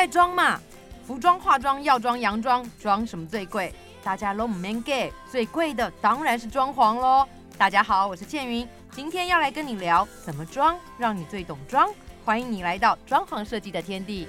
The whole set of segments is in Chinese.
在装嘛，服装、化妆、药妆、洋装，装什么最贵？大家都唔 man gay，最贵的当然是装潢喽。大家好，我是倩云，今天要来跟你聊怎么装，让你最懂装。欢迎你来到装潢设计的天地。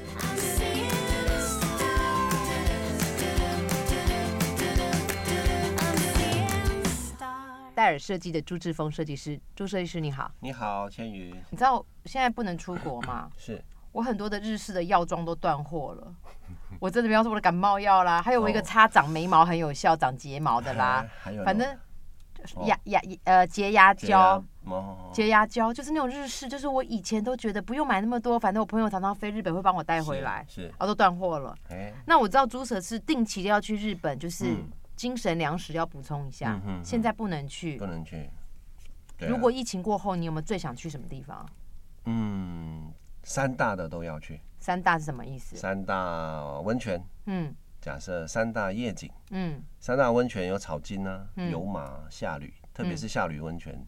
戴尔设计的朱志峰设计师，朱设计师你好。你好，千羽。你知道现在不能出国吗？是我很多的日式的药妆都断货了。我真的比方说我的感冒药啦，还有我一个哦擦长眉毛很有效、长睫毛的啦，反正哦牙牙呃洁牙胶。哦，洁牙胶就是那种日式，就是我以前都觉得不用买那么多，反正我朋友常常飞日本会帮我带回来，是，然后都断货了。哎，那我知道朱舍是定期的要去日本，就是嗯精神粮食要补充一下嗯，哼现在不能去不。能去。啊如果疫情过后，你有没有最想去什么地方？嗯，三大的都要去，三大是什么意思？三大温泉，嗯。假设三大夜景，嗯。三大温泉有草金啊、嗯。有马、下吕，特别是下吕温泉，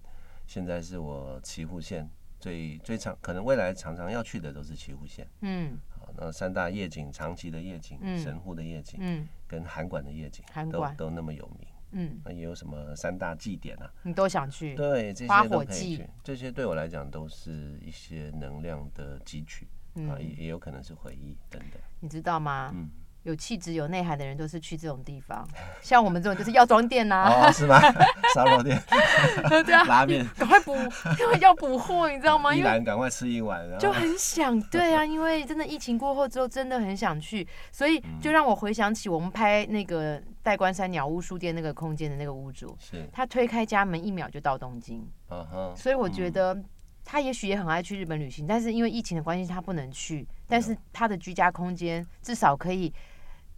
现在是我岐阜县最最常，可能未来常常要去的都是岐阜县。嗯。好，那三大夜景，长崎的夜景、嗯。神户的夜景，嗯。跟函馆的夜景，都都那么有名。嗯，那也有什么三大祭典啊？你都想去？对，这花些都火季可以去。这些对我来讲都是一些能量的汲取啊，也嗯，也有可能是回忆等等。你知道吗？嗯，有气质、有内涵的人都是去这种地方，像我们这种就是药妆店呐、哦，是吗？烧肉店、对啊，拉面，赶快补，因为要补货，你知道吗？一因为兰赶快吃一碗，然就很想，对啊，因为真的疫情过后之后，真的很想去，所以嗯就让我回想起我们拍那个代官山鸟屋书店那个空间的那个屋主，是，他推开家门一秒就到东京，嗯哼，所以我觉得他也许也很爱去日本旅行，但是因为疫情的关系，他不能去，但是他的居家空间至少可以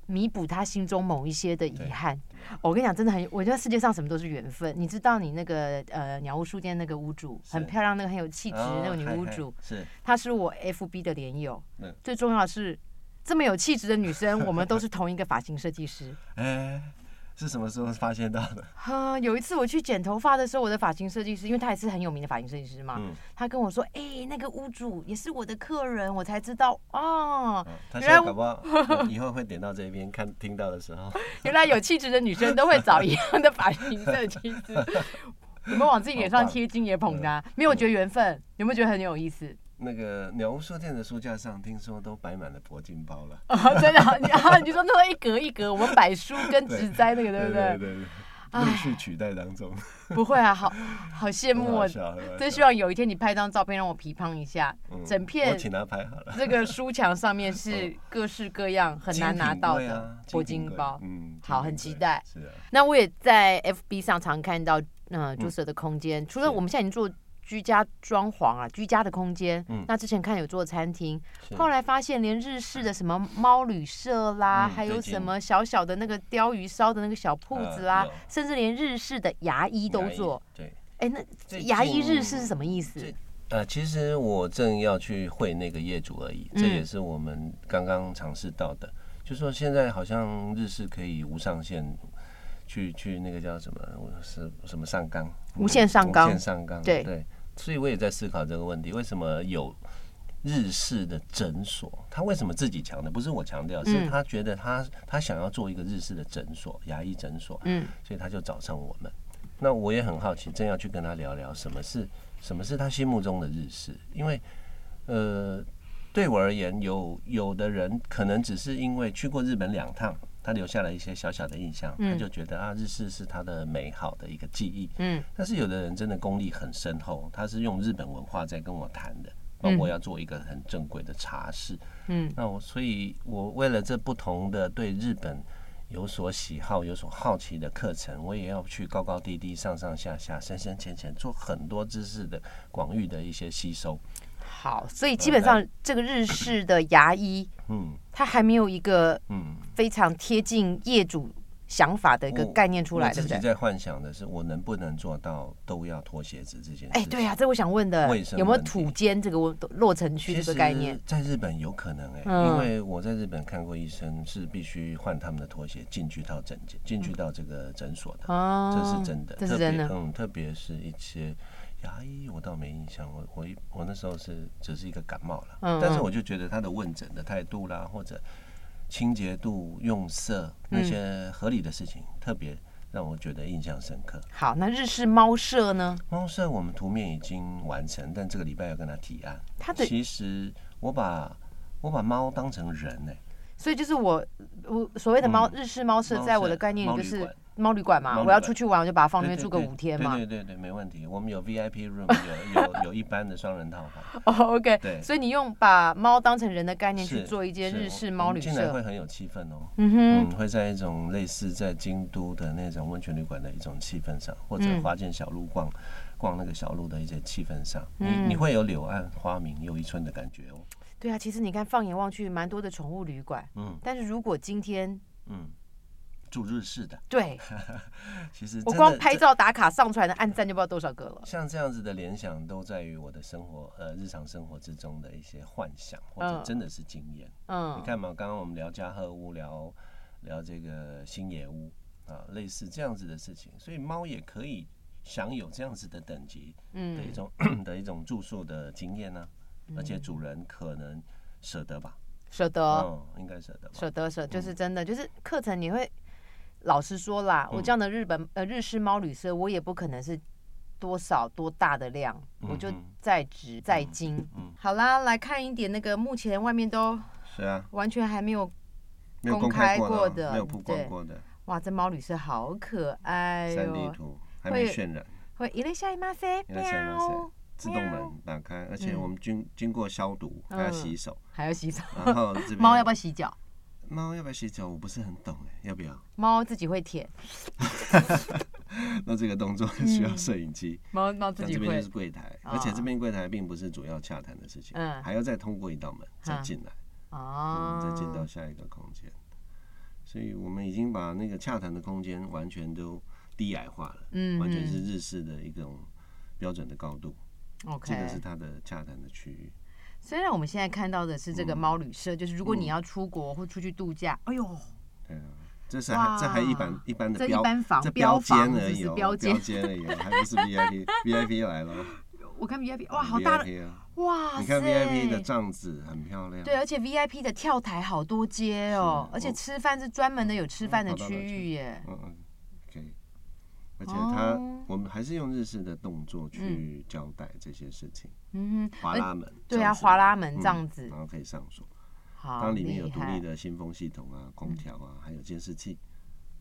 弥补他心中某一些的遗憾。我跟你讲，真的很，我觉得世界上什么都是缘分。你知道，你那个呃鸟屋书店那个屋主很漂亮，那个很有气质哦那个女屋主，是她是我 FB 的连友嗯。最重要的是，这么有气质的女生，我们都是同一个发型设计师。哎，是什么时候发现到的？哈，有一次我去剪头发的时候，我的发型设计师，因为他也是很有名的发型设计师嘛，嗯，他跟我说：“哎、那个屋主也是我的客人。”我才知道哦，原来我现在搞不好以后会点到这边看听到的时候，原来有气质的女生都会找一样的发型设计师。有没有往自己脸上贴金也捧他、没有觉得缘分？有没有觉得很有意思？那个鸟屋书店的书架上，听说都摆满了铂金包了，哦，真的啊，你啊，你说那个一格一格，我们摆书跟植栽那个，对不对？对对对，哎陆续取代当中，不会啊，好好羡慕真希望有一天你拍张照片让我皮胖一下，嗯整片我请他拍好了。这个书墙上面是各式各样很难拿到的铂金包。嗯，好很期待是啊，那我也在 FB 上常看到，呃，朱舍的空间，除了我们现在已经做居家装潢啊，居家的空间，嗯那之前看有做餐厅，后来发现连日式的什么猫旅社啦，嗯还有什么小小的那个鲷鱼烧的那个小铺子啦，呃甚至连日式的牙医都做。对，哎，那牙医日式是什么意思？呃，其实我正要去会那个业主而已，这嗯也是我们刚刚尝试到的，就说现在好像日式可以无上限。去去那个叫什么？是什么上纲？无限上纲无限上纲。对对，所以我也在思考这个问题：为什么有日式的诊所？他为什么自己强调？不是我强调，是嗯他觉得他他想要做一个日式的诊所，牙医诊所。嗯所以他就找上我们。那我也很好奇，正要去跟他聊聊什么是什么是他心目中的日式，因为呃，对我而言，有有的人可能只是因为去过日本两趟，他留下了一些小小的印象，嗯他就觉得啊，日式是他的美好的一个记忆。嗯但是有的人真的功力很深厚，他是用日本文化在跟我谈的。包括要做一个很正规的茶室，嗯那我所以，我为了这不同的对日本有所喜好、有所好奇的课程，我也要去高高低低、上上下下、深深浅浅，做很多知识的广域的一些吸收。好，所以基本上这个日式的牙医，嗯他还没有一个嗯，非常贴近业主想法的一个概念出来，我对不对？自己在幻想的是，我能不能做到都要脱鞋子这件事？哎，对呀、这我想问的为什么有没有土间这个我落城区这个概念？在日本有可能哎、嗯因为我在日本看过医生，是必须换他们的拖鞋进去到诊间，进去到这个诊所的，哦，这是真的，这是真的。嗯，特别是一些牙医我倒没印象，我我一我那时候是只是一个感冒了，嗯嗯但是我就觉得他的问诊的态度啦，或者清洁度、用色那嗯些合理的事情，特别让我觉得印象深刻。好，那日式猫舍呢？猫舍我们图面已经完成，但这个礼拜要跟他提案。他的其实我把我把猫当成人呢、所以就是我我所谓的猫、嗯日式猫舍，在我的概念里就是猫旅馆嘛，我要出去玩，我就把它放那边住个五天嘛。对对对对，没问题。我们有 VIP room，有 有有一般的双人套房。哦，OK，对所以你用把猫当成人的概念去做一间日式猫旅社进来会，很有气氛哦。嗯哼，嗯，会在一种类似在京都的那种温泉旅馆的一种气氛上，或者嗯花见小路逛逛那个小路的一些气氛上，嗯你你会有柳暗花明又一村的感觉哦。对啊，其实你看放眼望去，蛮多的宠物旅馆，嗯但是如果今天嗯，住日式的，对 其实我光拍照打卡上传的按赞就不知道多少个了。像这样子的联想，都在于我的生活呃日常生活之中的一些幻想，或者嗯真的是经验。嗯你，看嘛，刚刚我们聊家和屋，聊聊这个新野屋啊，类似这样子的事情，所以猫也可以享有这样子的等级的一嗯，种、的一种住宿的经验呢、而且主人可能舍得吧？舍得嗯，应该舍得吧？舍得舍，就是真的，就是课程你会，老实说啦，嗯我这样的日本呃日式猫旅社，我也不可能是多少多大的量，我就嗯哼在值在精。嗯，好啦，来看一点那个，目前外面都是啊，完全还没有没有公开公开过过的的哦，没有曝对光过的哇，这猫旅社好可爱三 D 哟、图还没会渲染。会一类下一马塞いらっしゃいませ喵，自动门打开，而且嗯我们经经过消毒，还要洗手，还要洗手。然后这边猫要不要洗脚？ 猫要不要洗脚？我不是很懂哎，要不要？猫自己会舔，那这个动作需要摄影机。猫猫自己会像这边就是。柜台，哦而且这边柜台并不是主要洽谈的事情，嗯还要再通过一道门再进来，哦嗯，再进到下一个空间。所以我们已经把那个洽谈的空间完全都低矮化了，嗯完全是日式的一种标准的高度。这 OK 个。是它的洽谈的区域。虽然我们现在看到的是这个猫旅社，就是如果你要出国或出去度假，哎呦，这是还这还一般一般的这一标般房这标标间房而已标间。间而已哦，还不是 VIP VIP 来了。我看 VIP，哇，好大的，，VIP 啊！哇你看 VIP 的帐子很漂亮，对，而且 VIP 的跳台好多阶哦，是而且吃饭是专门的有吃饭的区域耶。嗯嗯，可以。而且他我们还是用日式的动作去交代这些事情。嗯哼，滑拉门，对啊，滑拉门嗯这样子然，后可以上锁。好当里面有独立，的新风系统啊、空调啊，还有监视器。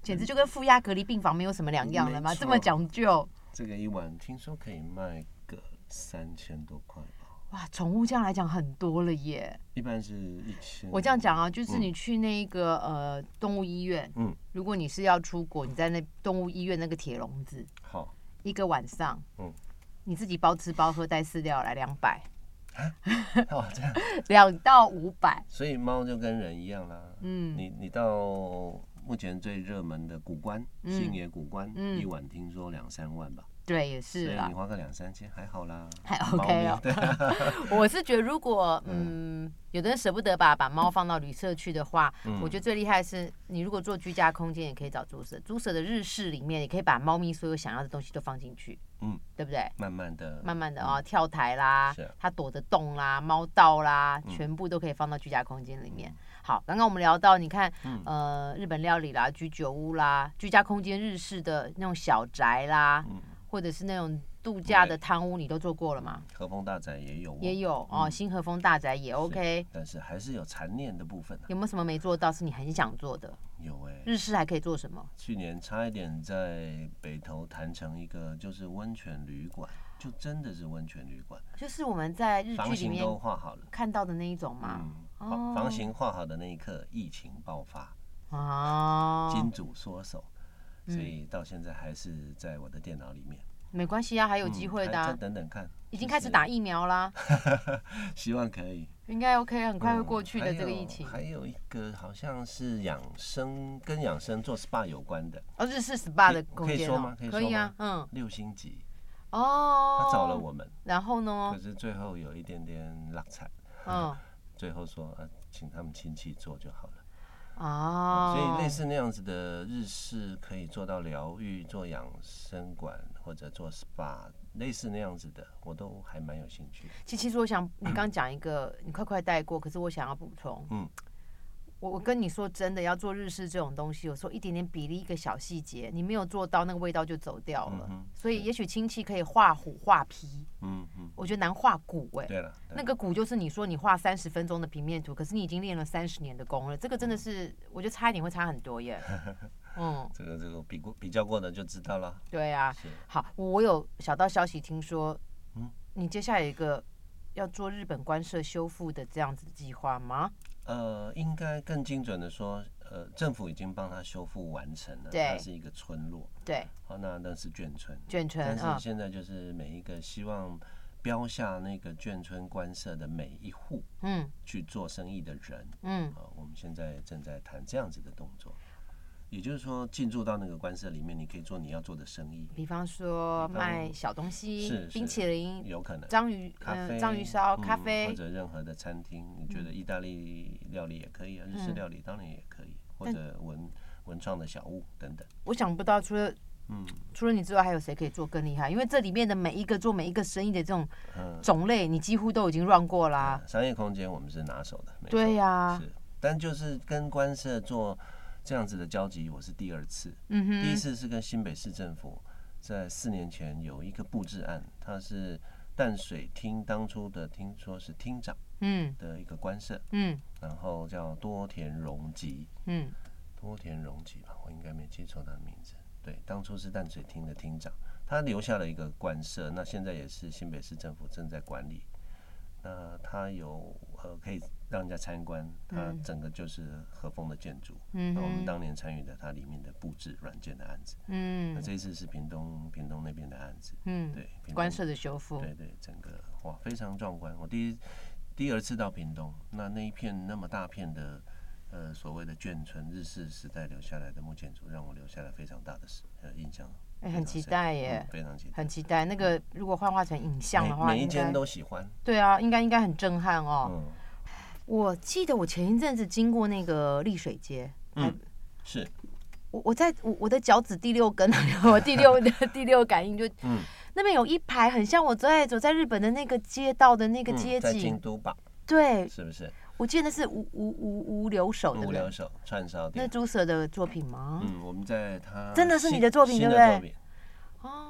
简直就跟负压隔离病房没有什么两样了吗？这么讲究，这个一晚听说可以卖个三千多块吧，哇，宠物这样来讲很多了耶。一般是一千。我这样讲啊，就是嗯你去那个呃动物医院，嗯，如果你是要出国，你在那动物医院那个铁笼子，好，一个晚上，嗯你自己包吃包喝带饲料来两百，哦这样，两到五百，所以猫就跟人一样啦。嗯，你你到目前最热门的古关，嗯。星野古关，嗯。一晚听说两三万吧。对，也是啦。你，花个两三千还好啦，还 OK 哦。咪 对。啊，我是觉得，如果嗯，有的人舍不得把把猫放到旅社去的话，嗯。我觉得最厉害是，你如果做居家空间，也可以找猪舍。猪舍的日式里面，你可以把猫咪所有想要的东西都放进去，嗯，对不对？慢慢的，慢慢的啊、跳台啦它躲着洞啦，猫道啦，嗯。全部都可以放到居家空间里面。好，刚刚我们聊到，你看，嗯。呃，日本料理啦、居酒屋啦、居家空间日式的那种小宅啦，嗯或者是那种度假的汤屋，你都做过了吗？和风大宅也有哦，也有哦，嗯新和风大宅也 OK。但是还是有残念的部分啊。有没有什么没做到是你很想做的？有哎、日式还可以做什么？去年差一点在北投谈成一个就是温泉旅馆，就真的是温泉旅馆，就是我们在日剧里面都画好了。看到的那一种嘛。房房型画好的那一刻，疫情爆发，哦，金主缩手，嗯所以到现在还是在我的电脑里面。没关系啊，还有机会的、再等等看，已经开始打疫苗啦，希望可以。应该 OK，很快会嗯过去的、这个疫情。还有一个好像是养生跟养生做 SPA 有关的哦，日式 SPA 的可以空间哦可以说吗，可以说吗，啊嗯，六星级，哦，他找了，我们，然后呢可，是最后有一点点落惨，嗯，最后说呃，请他们亲戚做就好了。哦，所以类似那样子的日式可以做到疗愈、做养生馆，或者做 SPA 类似那样子的，我都还蛮有兴趣。其其实我想，你刚讲一个，你快快带过，可是我想要补充。嗯，我我跟你说真的，要做日式这种东西，有时候一点点比例、一个小细节，你没有做到，那个味道就走掉了。嗯所以也许亲戚可以画虎画皮，嗯嗯，我觉得难画骨哎、对了，那个骨就是你说你画三十分钟的平面图，可是你已经练了三十年的功了，这个真嗯的是我觉得差一点会差很多耶。嗯，这个这个比过比较过的就知道了。对啊。是，好，我我有小道消息听说，嗯你接下来有一个要做日本官舍修复的这样子的计划吗？呃，应该更精准的说，呃，政府已经帮他修复完成了，对它是一个村落。对，好，那那是眷村，眷村但啊是，现在就是每一个希望标下那个眷村官舍的每一户嗯。去做生意的人，嗯。啊，我们现在正在谈这样子的动作。也就是说，进驻到那个官舍里面，你可以做你要做的生意，比方说卖小东西是，冰淇淋、有可能章鱼嗯咖啡、章鱼烧、嗯咖啡或，者任何的餐厅，你觉得意大利料理也可以啊，日式嗯。料理当然也可以，或者文文创的小物等等。我想不到除了嗯。除了你之外，还有谁可以做更厉害？因为这里面的每一个做每一个生意的这种嗯，种类，你几乎都已经 run 过啦。商业空间我们是拿手的，没错对呀、是，但就是跟官社做这样子的交集，我是第二次。嗯哼。第一，次是跟新北市政府在四年前有一个布置案，它是淡水厅当初的听说是厅长嗯。的一个官社，嗯。然后叫多田荣吉，嗯。多田荣吉吧，我应该没记错他的名字。对，当初是淡水厅的厅长，他留下了一个官舍，那现在也是新北市政府正在管理。那他有呃可以让人家参观，它嗯整个就是和风的建筑。嗯那我们，当年参与的它里面的布置软件的案子，嗯那嗯这一次是屏东屏东那边的案子，嗯，对，屏东官舍的修复，对对，整个哇非常壮观。我第一第二次到屏东，那那一片那么大片的呃所谓的眷村，日式时代留下来的木建筑，让我留下了非常大的是呃印象，哎，很期待耶嗯，非常期待。很期待。那个如果幻化成影像的话，每每一间都喜欢，对啊，应该应该很震撼哦。嗯我记得我前一阵子经过那个丽水街，嗯，是，我我在我我的脚趾第六根，我第六 第六感应就嗯，那边有一排很像我在走在日本的那个街道的那个嗯街在京景，都吧，对是不是？我记得那是无无无无留手的人，五留手串烧店。那店，朱蛇的作品吗？嗯，我们在他真的是你的作品对不对？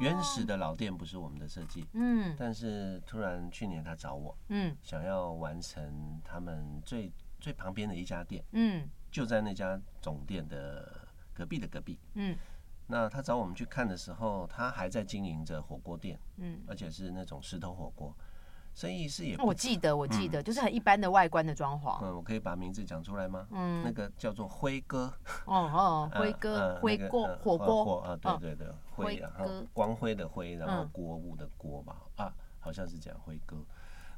原始的老店不是我们的设计，嗯。但是突然去年他找我，嗯。想要完成他们最最旁边的一家店，嗯。就在那家总店的隔壁的隔壁。嗯。那他找我们去看的时候，他还在经营着火锅店，嗯，而且是那种石头火锅，生意是也我记得我记得，就是很一般的外观的装潢，嗯，我可以把名字讲出来吗？嗯那嗯个叫做辉哥，哦哦，呃辉哥辉锅呃火火锅锅啊，对嗯对对，辉辉，然后哥光辉的辉，然后嗯锅物的锅吧，啊，好像是讲，辉哥。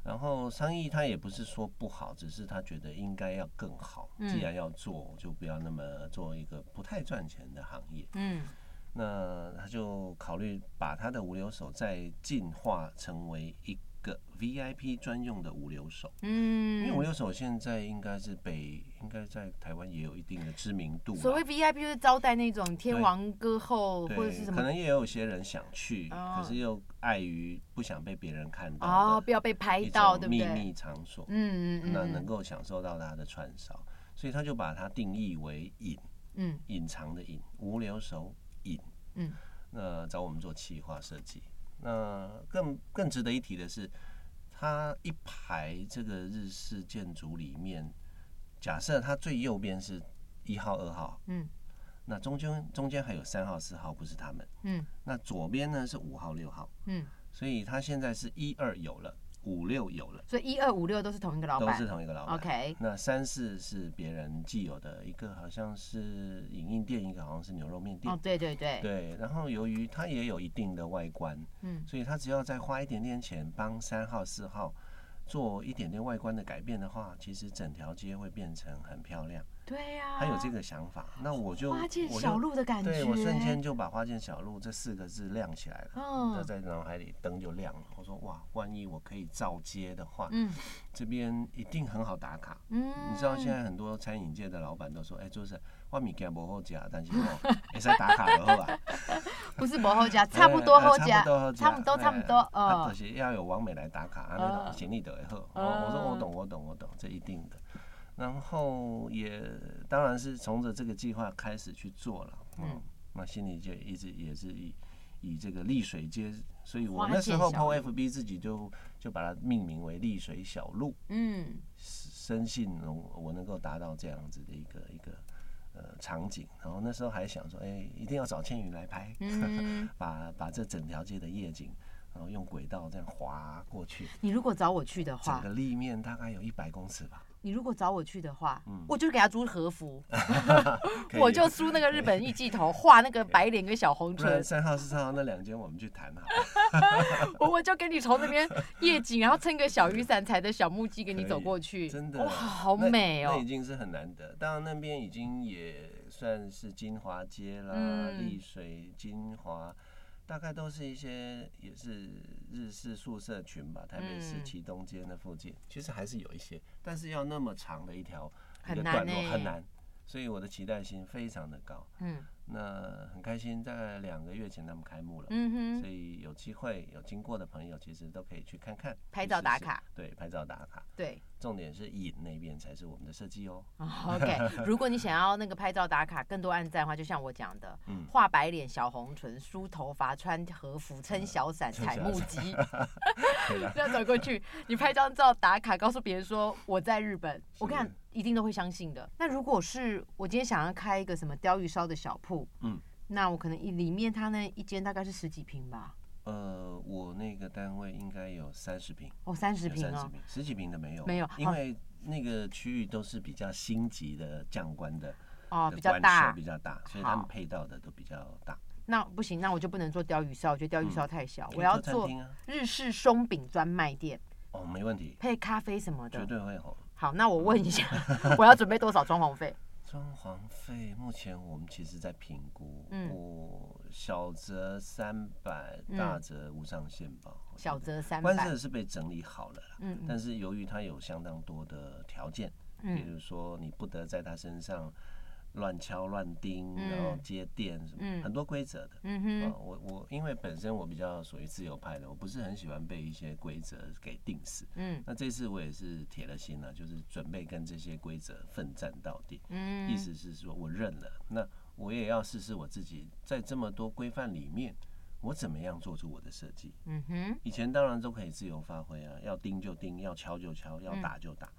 然后商议他也不是说不好，只是他觉得应该要更好。嗯既然要做，就不要那么做一个不太赚钱的行业。嗯那他就考虑把他的五留手再进化成为一个 VIP 专用的五留手。因为五嗯。留手现在应该是北，应该在台湾也有一定的知名度。所谓 VIP 就是招待那种天王歌后或者是，什么可能也有些人想去，哦可是又碍于不想被别人看到哦，不要被拍到，种秘对不对？密场所，嗯嗯嗯，那能够享受到他的串烧，所以他就把它定义为隐，嗯隐藏的隐，无留守隐。嗯，那找我们做企划设计。那更更值得一提的是，它一排这个日式建筑里面，假设它最右边是一号、二号，嗯那中间中间还有三号、四号，不是他们。嗯那左边呢是五号、六号，嗯，所以它现在是一二有了，五六有了，所以一二五六都是同一个老板都是。同一个老板。OK，那三四是别人既有的一个，好像是影印店，一个好像是牛肉面店。哦，对对对，对，然后由于它也有一定的外观，嗯所以它只要再花一点点钱帮三号、四号做一点点外观的改变的话，其实整条街会变成很漂亮。对呀，他有这个想法，那我就花见我小就路的感觉，对我瞬间就把“花见小路”这四个字亮起来了，嗯就在脑海里灯就亮了。我说哇，万一我可以照街的话，嗯这边一定很好打卡。嗯，你知道现在很多餐饮界的老板都说，哎、就是我米给不好吃，但是哦，也是打卡的好啊。不是 不好加，差不多好加哎差不多，差不多差不多，哎啊嗯就，是要有王美来打卡，啊，那行李都会好。我说我懂，我懂，我懂，这一定的。然后也当然是从着这个计划开始去做了，嗯嗯，那心里就一直也是以以这个丽水街，所以我那时候 PO FB 自己就就把它命名为丽水小路，嗯，深信能我能够达到这样子的一个一个呃场景。然后那时候还想说，哎、一定要找千羽来拍，嗯，把把这整条街的夜景，然后用轨道这样滑过去，你如果找我去的话，整个立面大概有一百公尺吧。你如果找我去的话，嗯我就给他租和服，我就租那个日本艺伎头，画那个白脸跟小红唇，三号四号那两间我们去谈好。我 我就跟你从那边夜景，然后撑个小雨伞，踩着小木屐跟你走过去，真的哇，好美哦那已，经是很难得。当然那边已经也算是金华街啦、嗯丽水、金华，大概都是一些也是日式宿舍群吧。台北市嗯旗东街那附近，其实还是有一些，但是要那么长的一条一很个段落很难，所以我的期待心非常的高。嗯那很开心，大概两个月前他们开幕了。嗯哼，所以有机会有经过的朋友，其实都可以去看看，拍照打卡。对，拍照打卡。对。重点是影那边才是我们的设计哦。哦 OK，如果你想要那个拍照打卡更多按赞的话，就像我讲的，嗯画白脸、小红唇、梳头发、穿和服、撑小伞、踩木屐，这样 走过去，你拍张照打卡，告诉别人说我在日本，我跟你讲，一定都会相信的。那如果是我今天想要开一个什么鲷鱼烧的小铺，嗯，那我可能一里面它那一间大概是十几平吧，呃，我那个单位应该有三十平，哦，三十平哦，三十平，十几平的没有，没有因为那个区域都是比较星级的将官的，哦，比较大舍比。较大，所以他们配到的都比较大。那不行，那我就不能做鲷鱼烧，我觉得鲷鱼烧太小，我要做日式松饼专卖店，哦，没问题，配咖啡什么的。绝。对会红。好，那我问一下，我要准备多少装潢费？装潢费目前我们其实在评估，嗯我小则三百，嗯大则无上限吧。我觉小得则三百关键。是被整理好了啦，嗯嗯但是由于它有相当多的条件，比嗯如说你不得在他身上乱敲乱钉，嗯然后接电什么，嗯很多规则的。嗯啊，哼，我我因为本身我比较属于自由派的，我不是很喜欢被一些规则给定死。嗯那这次我也是铁了心了，就是准备跟这些规则奋战到底。嗯，意思是说我认了，那我也要试试我自己在这么多规范里面，我怎么样做出我的设计。嗯哼，以前当然都可以自由发挥啊，要钉就钉，要敲就敲，要嗯打就打。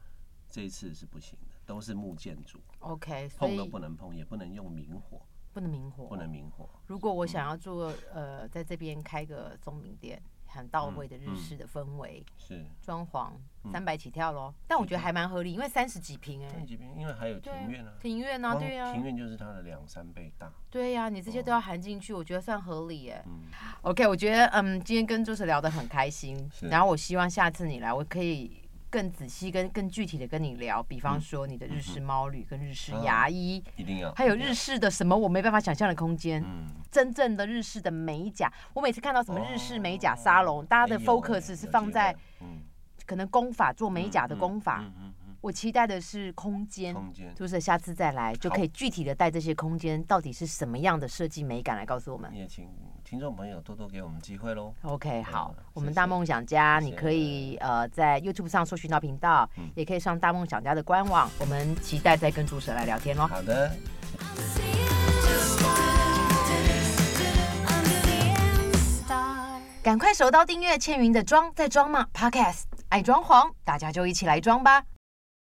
这一次是不行的，都是木建筑，OK，所碰都不能碰，也不能用明火，不能明火，不能明火。如果我想要做呃，在这边开个松饼店，很到位的日嗯式的氛围，是，装潢嗯。三百起跳咯。但我觉得还蛮合理，因为三十几平哎三十，几平因为还有庭院啊，庭院啊，对呀庭，院就是它的两三倍大。对呀，你这些都要含进去，我觉得算合理哎。嗯，OK，我觉得嗯，今天跟朱 Sir 聊得很开心，是。然后我希望下次你来，我可以更仔细、跟更具体的跟你聊，比方说你的日式猫旅跟日式牙医，一定要。还有日式的什么我没办法想象的空间，嗯，真正的日式的美甲，我每次看到什么日式美甲哦沙龙，大家的 focus 是放在嗯可能工法做美甲的嗯工法，嗯嗯嗯我期待的是空间嗯，。空间。就是下次再来，就可以具体的带这些空间到底是什么样的设计美感来告诉我们。也请听众朋友多多给我们机会喽。OK，好嗯，我们大梦想家，谢谢你可以呃在 YouTube 上搜寻到频道，嗯也可以上大梦想家的官网。我们期待再跟主持人来聊天喽。好的.赶快手刀订阅倩云的装在装吗 Podcast，爱装潢，大家就一起来装吧。